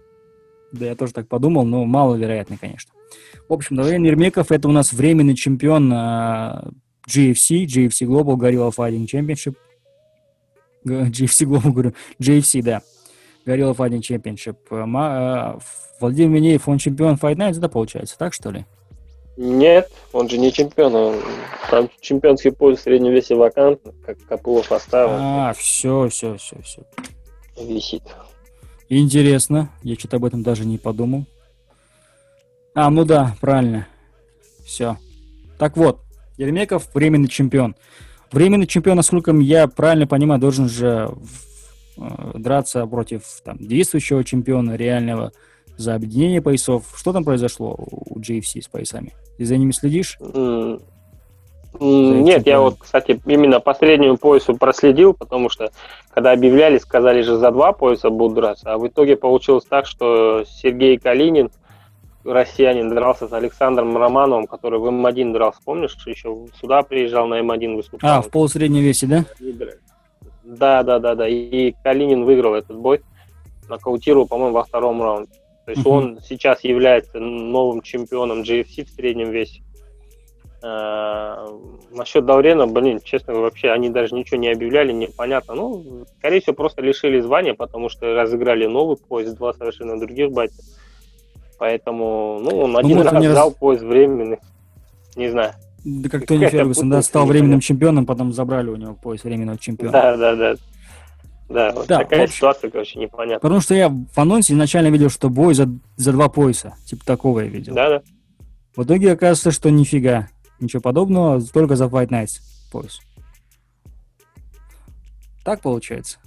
Да, я тоже так подумал, но маловероятно, конечно. В общем, Давлен Ермеков это у нас временный чемпион uh, GFC, GFC Global Gorilla Fighting Championship. GFC Global, говорю, GFC, да. Gorilla Fighting Championship. Uh, Владимир Минеев, он чемпион Fight Night, это получается, так что ли? Нет, он же не чемпион, он там чемпионский пояс в среднем весе вакант, как Копылов оставил. А, все, все, все, все. Висит. Интересно, я что-то об этом даже не подумал. А, ну да, правильно. Все. Так вот, Ермеков временный чемпион. Временный чемпион, насколько я правильно понимаю, должен же э, драться против там, действующего чемпиона реального за объединение поясов. Что там произошло у GFC с поясами? Ты за ними следишь? Mm. Нет, я вот, кстати, именно по среднему поясу проследил, потому что когда объявляли, сказали же за два пояса будут драться, а в итоге получилось так, что Сергей Калинин, россиянин, дрался с Александром Романовым, который в М1 дрался, помнишь, еще сюда приезжал на М1 выступал. А, в полусреднем весе, да? Да, да, да, да, и Калинин выиграл этот бой, нокаутировал, по-моему, во втором раунде. То есть uh-huh. он сейчас является новым чемпионом GFC в среднем весе. А, насчет Даурена, блин, честно вообще они даже ничего не объявляли, непонятно. Ну, скорее всего, просто лишили звания, потому что разыграли новый поезд, два совершенно других батя. Поэтому, ну, он ну, один раз взял раз... поезд временный. Не знаю. Да как Тони Фергюсон, да, стал временным чемпионом, потом забрали у него пояс временного чемпиона. Да, да, да. Да, вот да, такая общем, ситуация, короче, непонятная. Потому что я в анонсе изначально видел, что бой за, за два пояса. Типа такого я видел. Да, да. В итоге оказывается, что нифига. Ничего подобного, только за Fight Nights пояс. Так получается?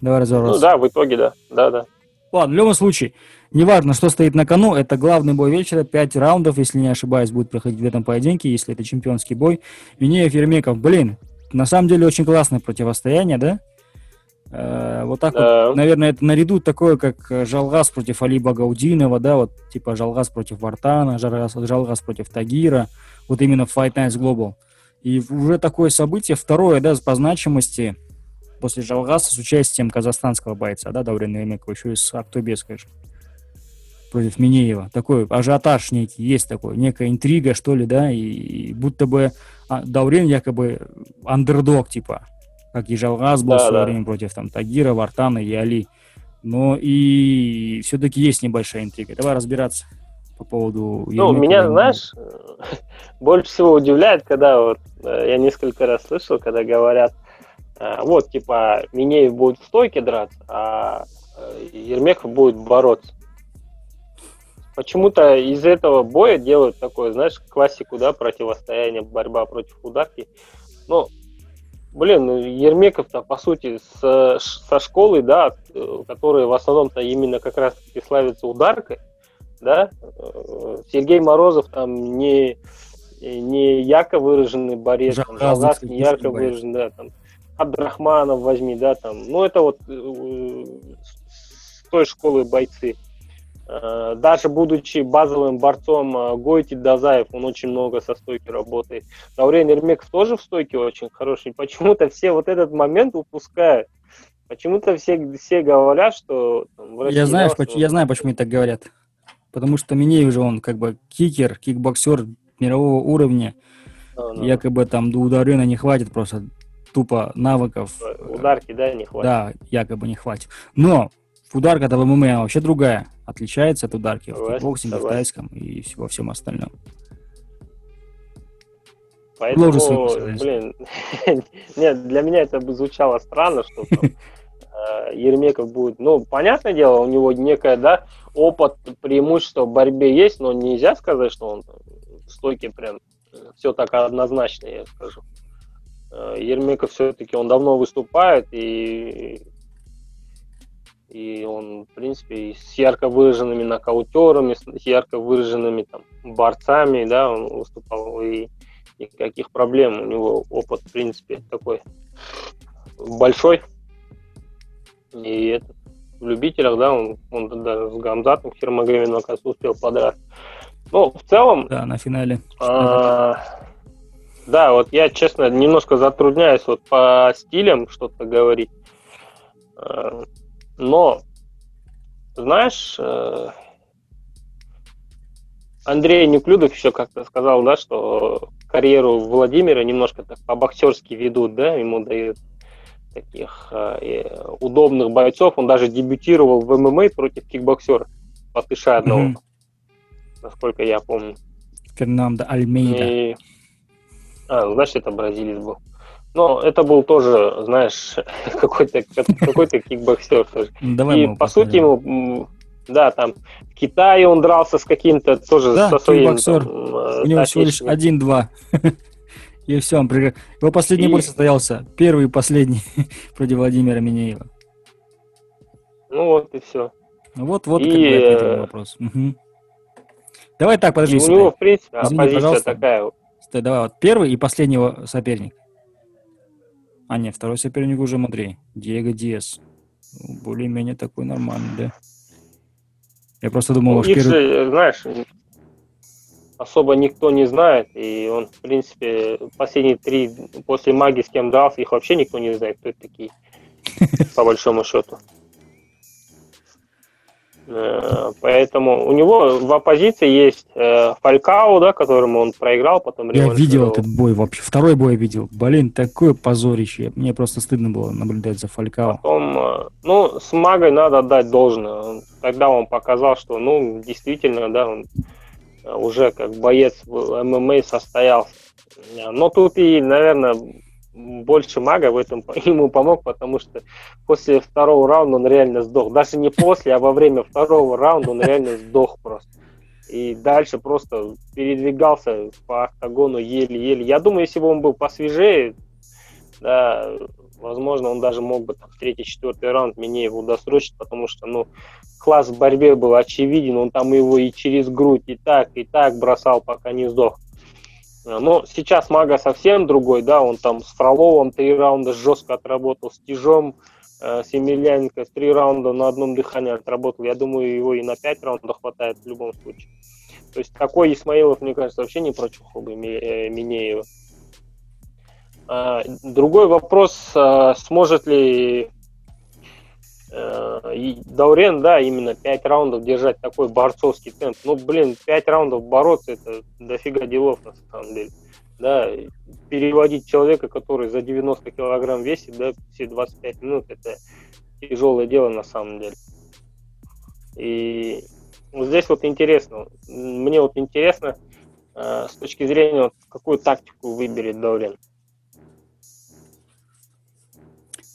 Давай разобраться. Ну да, в итоге да. Да, да. Ладно, в любом случае, неважно, что стоит на кону, это главный бой вечера, пять раундов, если не ошибаюсь, будет проходить в этом поединке, если это чемпионский бой. Винеев, Ермеков, блин, на самом деле очень классное противостояние, да? Э, вот так да. вот, наверное, это наряду такое, как Жалгас против Алиба Гаудинова, да, вот типа Жалгас против Вартана, Жалгас, Жалгас против Тагира вот именно Fight Nights Global. И уже такое событие, второе, да, по значимости, после Жалгаса с участием казахстанского бойца, да, Даурена Емекова, еще и с Актобеской же, против Минеева. Такой ажиотаж некий, есть такой, некая интрига, что ли, да, и, и будто бы а, Даурен якобы андердог, типа, как и Жалгаз был да, в свое да. время против там Тагира, Вартана и Али. Но и все-таки есть небольшая интрига. Давай разбираться по поводу... Ну, меня, знаешь, больше всего удивляет, когда вот э, я несколько раз слышал, когда говорят, э, вот, типа, Минеев будет в стойке драться, а э, Ермеков будет бороться. Почему-то из этого боя делают такое, знаешь, классику, да, противостояние, борьба против ударки. Ну, блин, ну, Ермеков-то, по сути, с, со школой, да, которые в основном-то именно как раз-таки славятся ударкой, да, Сергей Морозов там не, не ярко выраженный борец, там, Жалгас не ярко выраженный, да, там, Абдрахманов возьми, да, там, ну, это вот э, с той школы бойцы. Э, даже будучи базовым борцом э, Гойти Дазаев, он очень много со стойки работает. Даурен Ермеков тоже в стойке очень хороший. Почему-то все вот этот момент упускают. Почему-то все, все говорят, что... Там, России, я, знаю, да, что... я знаю, почему они так говорят потому что Минеев же он как бы кикер, кикбоксер мирового уровня. А, ну. Якобы там до ударена не хватит просто тупо навыков. Ударки, да, не хватит. Да, якобы не хватит. Но ударка-то в ММА вообще другая. Отличается от ударки согласен, в кикбоксинге, в тайском и во всем остальном. Поэтому, блин, нет, для меня это бы звучало странно, что там Э, Ермеков будет, ну, понятное дело, у него некое, да, опыт, преимущество в борьбе есть, но нельзя сказать, что он в стойке прям все так однозначно, я скажу. Э, Ермеков все-таки, он давно выступает, и, и он, в принципе, с ярко выраженными нокаутерами, с ярко выраженными там борцами, да, он выступал, и никаких проблем, у него опыт, в принципе, такой большой. И этот, в любителях, да, он, он даже с Гамзатом Хермогремином, оказывается, успел подраться. Ну, в целом... Да, на финале. А, да, вот я, честно, немножко затрудняюсь вот по стилям что-то говорить. Э, но, знаешь, э, Андрей Неклюдов еще как-то сказал, да, что карьеру Владимира немножко так по-боксерски ведут, да, ему дают таких э, удобных бойцов. Он даже дебютировал в ММА против кикбоксера Патыша одного, mm-hmm. насколько я помню. Фернандо Альмейда. И... А, значит, это бразилец был. Но это был тоже, знаешь, какой-то какой-то кикбоксер тоже. Давай И по сути ему, да, там в Китае он дрался с каким-то тоже да, со своим. Там, У него всего лишь один-два. И все, он проиграл. Его последний и... бой состоялся. Первый и последний против Владимира Минеева. Ну вот и все. Ну вот, вот и... как бы ответил вопрос. Угу. Давай так, подожди. И у него, в принципе, Извини, оппозиция пожалуйста. такая. Стой, давай, вот первый и последний его соперник. А нет, второй соперник уже Мадрей. Диего Диас. Более-менее такой нормальный, да. Я просто думал, ну, первый... же, знаешь, особо никто не знает, и он, в принципе, последние три после магии с кем дрался, их вообще никто не знает, кто это такие, по большому счету. Э, поэтому у него в оппозиции есть э, Фалькао, да, которому он проиграл, потом Я видел этот бой вообще. Второй бой видел. Блин, такое позорище. Мне просто стыдно было наблюдать за Фалькао. Потом, э, ну, с Магой надо отдать должное. Тогда он показал, что, ну, действительно, да, он уже как боец в ММА состоялся. Но тут и, наверное, больше мага в этом ему помог, потому что после второго раунда он реально сдох. Даже не после, а во время второго раунда он реально сдох просто. И дальше просто передвигался по октагону еле-еле. Я думаю, если бы он был посвежее, да, возможно, он даже мог бы там третий, четвертый раунд меня его досрочить, потому что, ну, класс в борьбе был очевиден, он там его и через грудь, и так, и так бросал, пока не сдох. Э, но сейчас Мага совсем другой, да, он там с Фроловым три раунда жестко отработал, с Тяжом, э, с Емельяненко три раунда на одном дыхании отработал. Я думаю, его и на пять раундов хватает в любом случае. То есть такой Исмаилов, мне кажется, вообще не прочухал бы э, Минеева. А, другой вопрос, а, сможет ли и Даурен, да, именно 5 раундов держать такой борцовский темп. Ну, блин, 5 раундов бороться, это дофига делов на самом деле. Да, переводить человека, который за 90 килограмм весит, да, все 25 минут, это тяжелое дело на самом деле. И вот здесь вот интересно, мне вот интересно, э, с точки зрения, какую тактику выберет Даурен.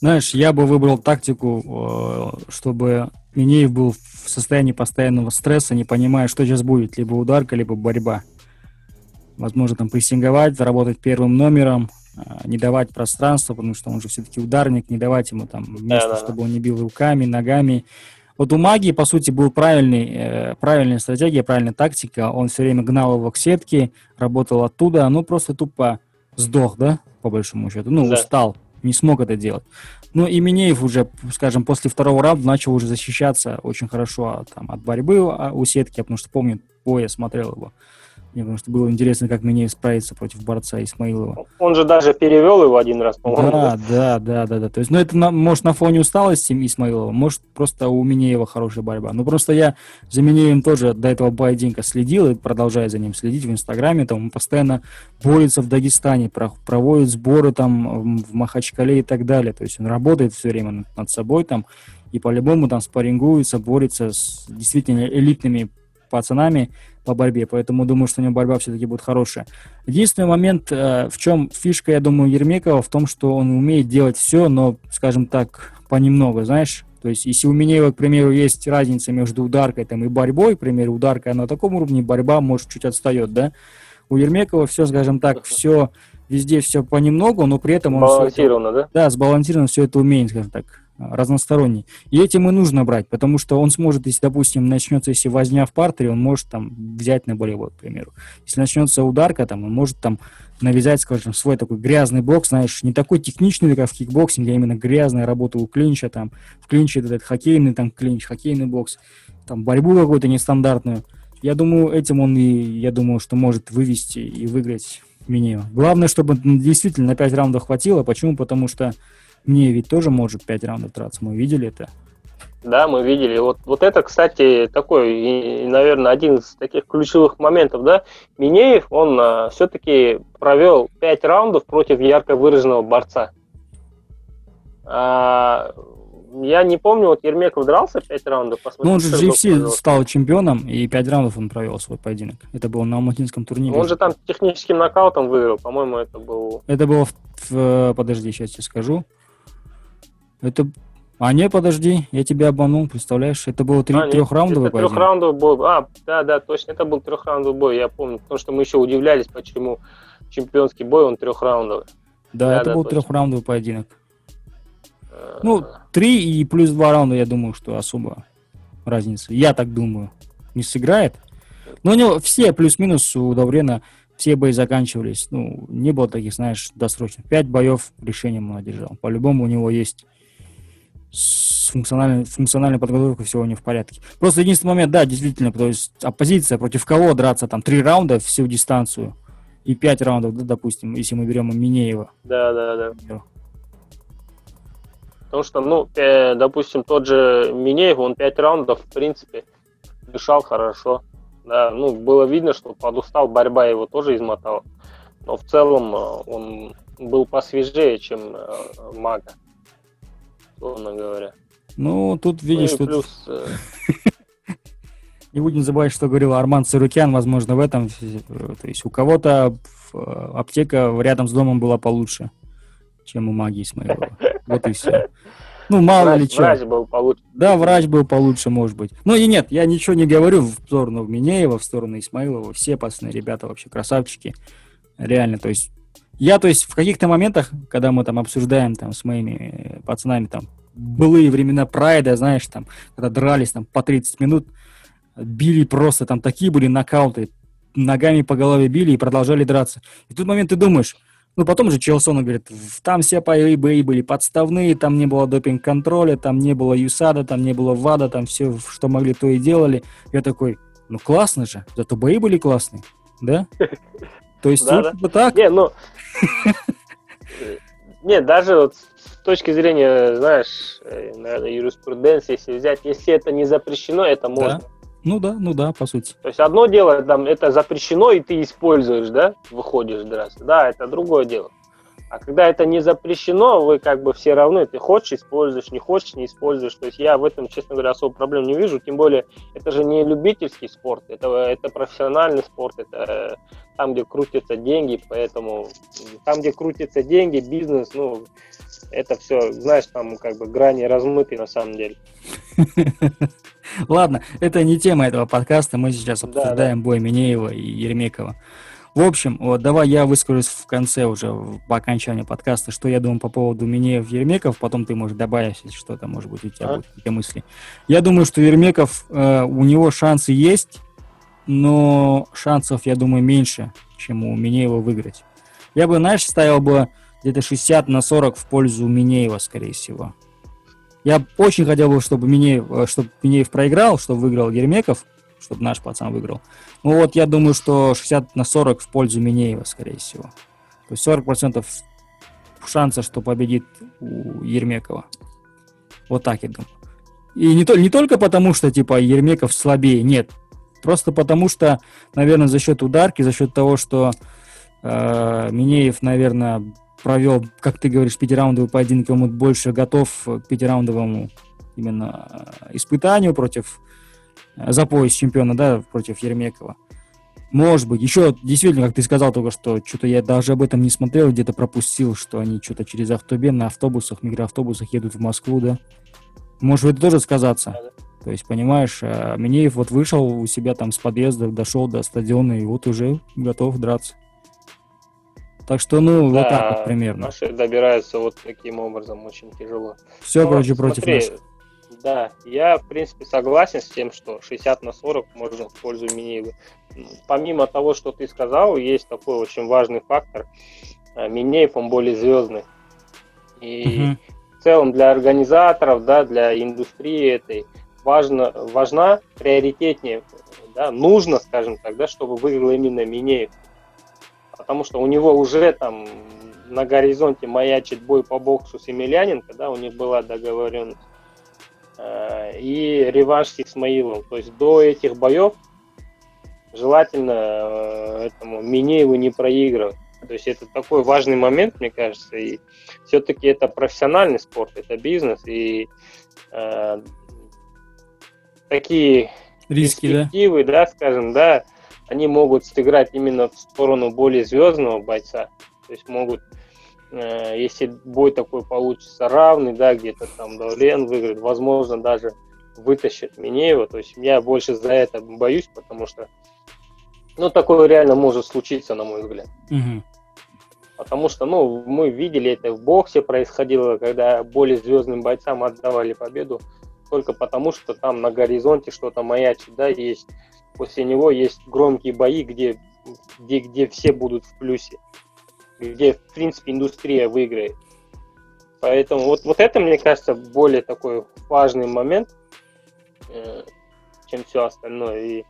Знаешь, я бы выбрал тактику, э, чтобы Минеев был в состоянии постоянного стресса, не понимая, что сейчас будет, либо ударка, либо борьба. Возможно, там прессинговать, заработать первым номером, э, не давать пространства, потому что он же все-таки ударник, не давать ему там место, да, да, чтобы он не бил руками, ногами. Вот у магии, по сути, был правильный, э, правильная стратегия, правильная тактика. Он все время гнал его к сетке, работал оттуда, ну просто тупо сдох, да, по большому счету. Ну, да. устал не смог это делать. Ну, и Минеев уже, скажем, после второго раунда начал уже защищаться очень хорошо от, там, от борьбы а, у сетки, потому что помню, боя смотрел его. Мне потому что было интересно, как Минеев справится против борца Исмаилова. Он же даже перевел его один раз, по-моему. Да, да, да, да, да. То есть, ну, это на, может на фоне усталости Исмаилова, может просто у Минеева хорошая борьба. Ну, просто я за Минеевым тоже до этого поединка следил и продолжаю за ним следить в Инстаграме. Там он постоянно борется в Дагестане, проводит сборы там в Махачкале и так далее. То есть он работает все время над собой там и по-любому там спаррингуется, борется с действительно элитными пацанами по борьбе, поэтому думаю, что у него борьба все-таки будет хорошая. Единственный момент, э, в чем фишка, я думаю, Ермекова, в том, что он умеет делать все, но, скажем так, понемногу, знаешь, то есть, если у Минеева, к примеру, есть разница между ударкой там, и борьбой, к примеру, ударка на таком уровне, борьба, может, чуть отстает, да? У Ермекова все, скажем так, все везде все понемногу, но при этом он... Сбалансировано, это, да? Да, сбалансированно все это умеет, скажем так разносторонний. И этим и нужно брать, потому что он сможет, если, допустим, начнется, если возня в партере, он может там взять на болевой, к примеру. Если начнется ударка, там, он может там навязать, скажем, свой такой грязный бокс, знаешь, не такой техничный, как в кикбоксинге, а именно грязная работа у клинча, там, в клинче этот хоккейный там клинч, хоккейный бокс, там, борьбу какую-то нестандартную. Я думаю, этим он и, я думаю, что может вывести и выиграть Минеева. Главное, чтобы действительно на 5 раундов хватило. Почему? Потому что Мне ведь тоже может 5 раундов драться, мы видели это. Да, мы видели. Вот, вот это, кстати, такой, и, наверное, один из таких ключевых моментов, да. Минеев, он а, все-таки провел 5 раундов против ярко выраженного борца. А, я не помню, вот Ермеков дрался 5 раундов. Ну, он же в GFC стал чемпионом, и 5 раундов он провел свой поединок. Это было на Алматинском турнире. Он же там техническим нокаутом выиграл, по-моему, это был... Это было в... в подожди, сейчас тебе скажу. Это а не, подожди, я тебя обманул, представляешь? Это было три, а, трехраундовый бой. Трехраундовый бой. А, да, да, точно, это был трехраундовый бой, я помню. Потому что мы еще удивлялись, почему чемпионский бой, он трехраундовый. Да, да это да, был точно. трехраундовый поединок. А... Ну, три и плюс два раунда, я думаю, что особо разницы. Я так думаю. Не сыграет. Но у него все плюс-минус у Даврена все бои заканчивались. Ну, не было таких, знаешь, досрочных. Пять боев решением он одержал. По-любому у него есть с функциональной, функциональной подготовкой всего не в порядке. Просто единственный момент, да, действительно, то есть оппозиция против кого драться там три раунда всю дистанцию и пять раундов, да, допустим, если мы берем Минеева. Да, да, да. Потому что, ну, э, допустим, тот же Минеев, он пять раундов, в принципе, дышал хорошо. Да, ну, было видно, что подустал, борьба его тоже измотала. Но в целом э, он был посвежее, чем э, Мага условно говоря. Ну, тут видишь, ну, плюс, тут... Э, Не будем забывать, что говорил Арман Цирукян, возможно, в этом. То есть у кого-то э, аптека рядом с домом была получше, чем у магии Исмаилова. Вот и все. Ну, мало врач, ли что. Врач был получше. Да, врач был получше, может быть. Ну и нет, я ничего не говорю в сторону Минеева, в сторону Исмаилова. Все пацаны, ребята вообще красавчики. Реально, то есть я, то есть, в каких-то моментах, когда мы там обсуждаем там с моими пацанами там былые времена прайда, знаешь, там, когда дрались там по 30 минут, били просто, там такие были нокауты, ногами по голове били и продолжали драться. И в тот момент ты думаешь, ну, потом же Челсон говорит, там все бои были подставные, там не было допинг-контроля, там не было ЮСАДа, там не было ВАДа, там все, что могли, то и делали. Я такой, ну, классно же, зато бои были классные, да? То есть, да, да. так. Не, ну... Нет, даже вот с точки зрения, знаешь, э, наверное, юриспруденции, если взять, если это не запрещено, это можно. Да. Ну да, ну да, по сути. То есть одно дело, там, это запрещено, и ты используешь, да, выходишь драться. Да, это другое дело. А когда это не запрещено, вы как бы все равны, ты хочешь используешь, не хочешь не используешь. То есть я в этом, честно говоря, особо проблем не вижу. Тем более, это же не любительский спорт, это, это профессиональный спорт, это там, где крутятся деньги, поэтому там, где крутятся деньги, бизнес, ну, это все, знаешь, там как бы грани размыты на самом деле. Ладно, это не тема этого подкаста, мы сейчас обсуждаем да, да. бой Минеева и Ермекова. В общем, вот, давай я выскажусь в конце уже, по окончанию подкаста, что я думаю по поводу Минеев Ермеков, потом ты можешь добавить что-то, может быть, у тебя а? будут какие-то мысли. Я думаю, что Ермеков, э, у него шансы есть, но шансов, я думаю, меньше, чем у Минеева выиграть. Я бы, знаешь, ставил бы где-то 60 на 40 в пользу Минеева, скорее всего. Я очень хотел бы, чтобы Минеев, э, чтобы Минеев проиграл, чтобы выиграл Ермеков, чтобы наш пацан выиграл. Ну вот я думаю, что 60 на 40 в пользу Минеева, скорее всего. То есть 40% шанса, что победит у Ермекова. Вот так я думаю. И не, то, не только потому, что типа Ермеков слабее, нет. Просто потому что, наверное, за счет ударки, за счет того, что э, Минеев, наверное, провел, как ты говоришь, пятираундовый поединок, он больше готов к пятираундовому именно э, испытанию против за пояс чемпиона, да, против Ермекова. Может быть. Еще, действительно, как ты сказал только что, что-то я даже об этом не смотрел, где-то пропустил, что они что-то через автобен на автобусах, микроавтобусах едут в Москву, да. Может это тоже сказаться. То есть, понимаешь, а Минеев вот вышел у себя там с подъезда, дошел до стадиона и вот уже готов драться. Так что, ну, да, вот так вот примерно. Наши добираются вот таким образом очень тяжело. Все, Но, короче, против смотри, наших. Да, я, в принципе, согласен с тем, что 60 на 40 можно в пользу Минеева. Помимо того, что ты сказал, есть такой очень важный фактор. А, Минеев, он более звездный. И угу. в целом для организаторов, да, для индустрии этой важно, важна приоритетнее, да, нужно, скажем так, да, чтобы выиграл именно Минеев. Потому что у него уже там на горизонте маячит бой по боксу с Емельяненко, да, у них была договоренность, э, и реванш с Исмаилом. То есть до этих боев желательно э, этому Минееву не проигрывать. То есть это такой важный момент, мне кажется, и все-таки это профессиональный спорт, это бизнес, и э, такие Риски, перспективы, да? да, скажем, да, они могут сыграть именно в сторону более звездного бойца. То есть могут, э, если бой такой получится равный, да, где-то там Даулен выиграет, возможно, даже вытащит Минеева. То есть я больше за это боюсь, потому что ну, такое реально может случиться, на мой взгляд. Угу. Потому что, ну, мы видели это в боксе происходило, когда более звездным бойцам отдавали победу только потому, что там на горизонте что-то маячит, да, есть. После него есть громкие бои, где, где, где все будут в плюсе, где, в принципе, индустрия выиграет. Поэтому вот, вот это, мне кажется, более такой важный момент, э, чем все остальное. И,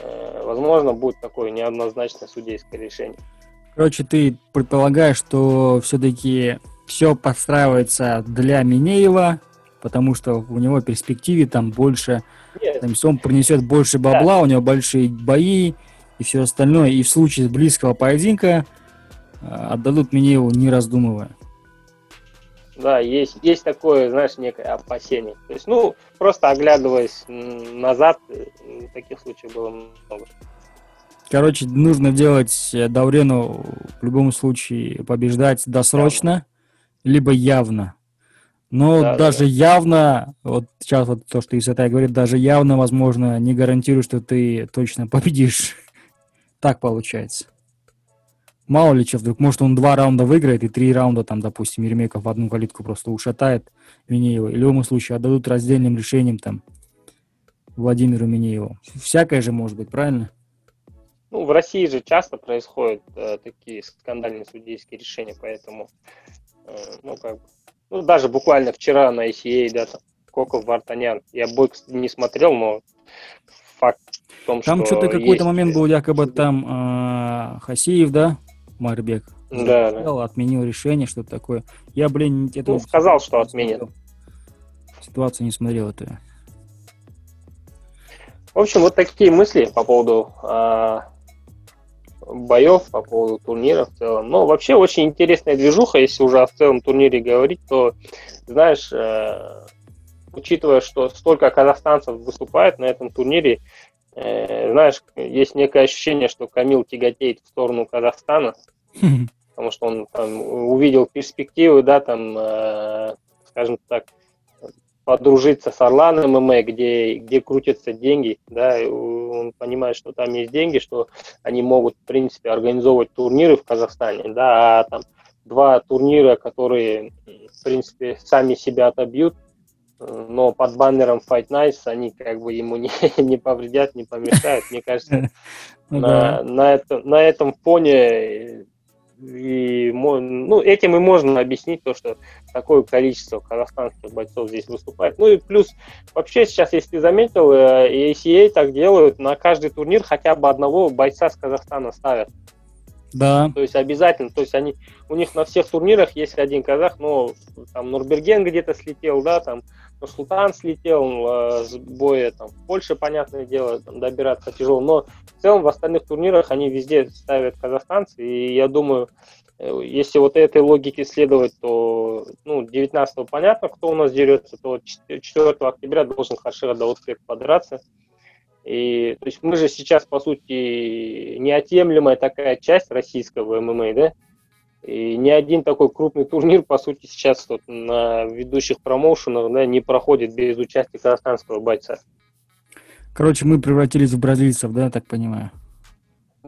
э, возможно, будет такое неоднозначное судейское решение. Короче, ты предполагаешь, что все-таки все подстраивается для Минеева, потому что у него в перспективе там больше, Нет. там, он принесет больше бабла, да. у него большие бои и все остальное, и в случае близкого поединка э, отдадут Минееву не раздумывая. Да, есть, есть такое, знаешь, некое опасение. То есть, ну, просто оглядываясь назад, таких случаев было много. Короче, нужно делать э, Даурену в любом случае побеждать досрочно, явно. либо явно. Но да, даже да. явно, вот сейчас вот то, что Исатай говорит, даже явно, возможно, не гарантирую, что ты точно победишь. так получается. Мало ли что, вдруг, может, он два раунда выиграет, и три раунда, там, допустим, Еремейков в одну калитку просто ушатает Минеева. И в любом случае отдадут раздельным решением, там, Владимиру Минееву. Всякое же может быть, правильно? Ну, в России же часто происходят э, такие скандальные судейские решения, поэтому, э, ну, как ну, даже буквально вчера на ICA, да, там, Коков Вартанян. Я бой не смотрел, но факт в том, там что... Там что-то какой-то момент был, якобы там э, Хасиев, да, Марбек? Да, да. Отменил решение, что-то такое. Я, блин, это... Ну, сказал, что отменит. Ситуацию не смотрел это. В общем, вот такие мысли по поводу э, боев, по поводу турнира в целом. Но вообще очень интересная движуха, если уже о целом турнире говорить, то, знаешь, э, учитывая, что столько казахстанцев выступает на этом турнире, знаешь, есть некое ощущение, что Камил тяготеет в сторону Казахстана, потому что он там, увидел перспективы, да, там, э, скажем так, подружиться с Орлан ММА, где, где крутятся деньги, да, он понимает, что там есть деньги, что они могут, в принципе, организовывать турниры в Казахстане, да, а там два турнира, которые, в принципе, сами себя отобьют, но под баннером Fight Nights они как бы ему не, не повредят, не помешают. Мне кажется, ну на, на, это, на этом фоне и, ну, этим и можно объяснить то, что такое количество казахстанских бойцов здесь выступает. Ну и плюс, вообще сейчас, если ты заметил, э, ACA так делают, на каждый турнир хотя бы одного бойца с Казахстана ставят. Да. То есть обязательно, то есть они, у них на всех турнирах есть один казах, но там Нурберген где-то слетел, да, там Султан слетел э, с боя, там, в Польше, понятное дело, там, добираться тяжело, но в целом в остальных турнирах они везде ставят казахстанцы, и я думаю, э, если вот этой логике следовать, то ну, 19 понятно, кто у нас дерется, то 4 октября должен Хашира Даутбек подраться. И, то есть мы же сейчас, по сути, неотъемлемая такая часть российского ММА, да? И ни один такой крупный турнир, по сути, сейчас вот на ведущих промоушенах да, не проходит без участия казахстанского бойца. Короче, мы превратились в бразильцев, да, я так понимаю?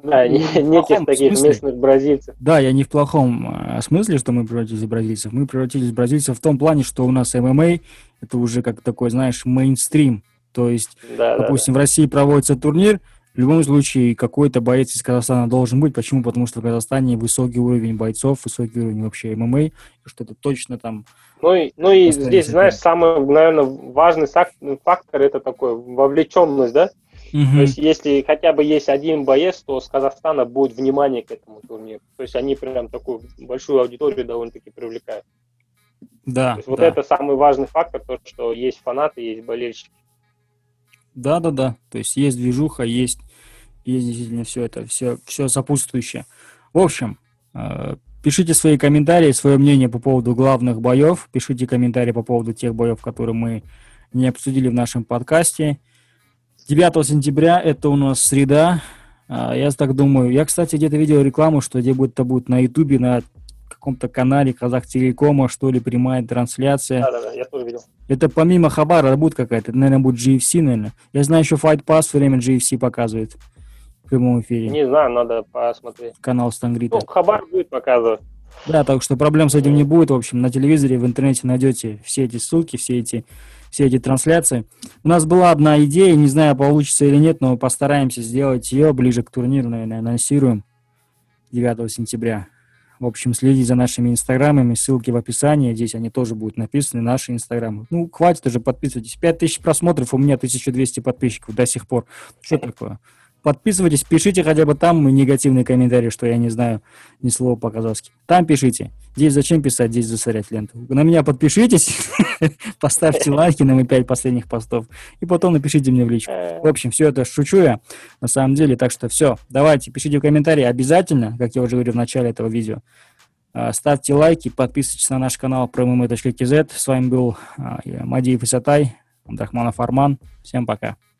Да, не, неких таких смысле. местных бразильцев. Да, я не в плохом э, смысле, что мы превратились в бразильцев. Мы превратились в бразильцев в том плане, что у нас ММА это уже как такой, знаешь, мейнстрим. То есть, да, допустим, да, да. в России проводится турнир, в любом случае, какой-то боец из Казахстана должен быть. Почему? Потому что в Казахстане высокий уровень бойцов, высокий уровень вообще ММА, что это точно там... Ну и, ну и здесь, знаешь, самый, наверное, важный фактор – это такой вовлеченность, да? Угу. То есть, если хотя бы есть один боец, то с Казахстана будет внимание к этому турниру. То есть, они прям такую большую аудиторию довольно-таки привлекают. Да. То есть, вот да. это самый важный фактор, то, что есть фанаты, есть болельщики. Да, да, да. То есть есть движуха, есть, есть действительно все это, все, все сопутствующее. В общем, э, пишите свои комментарии, свое мнение по поводу главных боев, пишите комментарии по поводу тех боев, которые мы не обсудили в нашем подкасте. 9 сентября это у нас среда. А, я так думаю. Я, кстати, где-то видел рекламу, что где будет это будет на Ютубе, на каком-то канале Казах Телекома, что ли, прямая трансляция. Да, да, да, я тоже видел. Это помимо Хабара будет какая-то, наверное, будет GFC, наверное. Я знаю, еще Fight Pass все время GFC показывает в прямом эфире. Не знаю, надо посмотреть. Канал Стангрита. Ну, Хабар будет показывать. Да, так что проблем с этим не будет. В общем, на телевизоре, в интернете найдете все эти ссылки, все эти, все эти трансляции. У нас была одна идея, не знаю, получится или нет, но постараемся сделать ее ближе к турниру, наверное, анонсируем 9 сентября. В общем, следите за нашими инстаграмами, ссылки в описании, здесь они тоже будут написаны, наши инстаграмы. Ну, хватит уже, подписывайтесь. 5000 просмотров, у меня 1200 подписчиков до сих пор. Что такое? Подписывайтесь, пишите хотя бы там негативные комментарии, что я не знаю ни слова по-казахски. Там пишите. Здесь зачем писать, здесь засорять ленту. На меня подпишитесь, поставьте лайки на мои пять последних постов, и потом напишите мне в личку. В общем, все это шучу я, на самом деле. Так что все, давайте, пишите в комментарии обязательно, как я уже говорил в начале этого видео. А, ставьте лайки, подписывайтесь на наш канал prommm.kz. С вами был а, Мадиев Исатай, Абдрахманов Арман. Всем пока.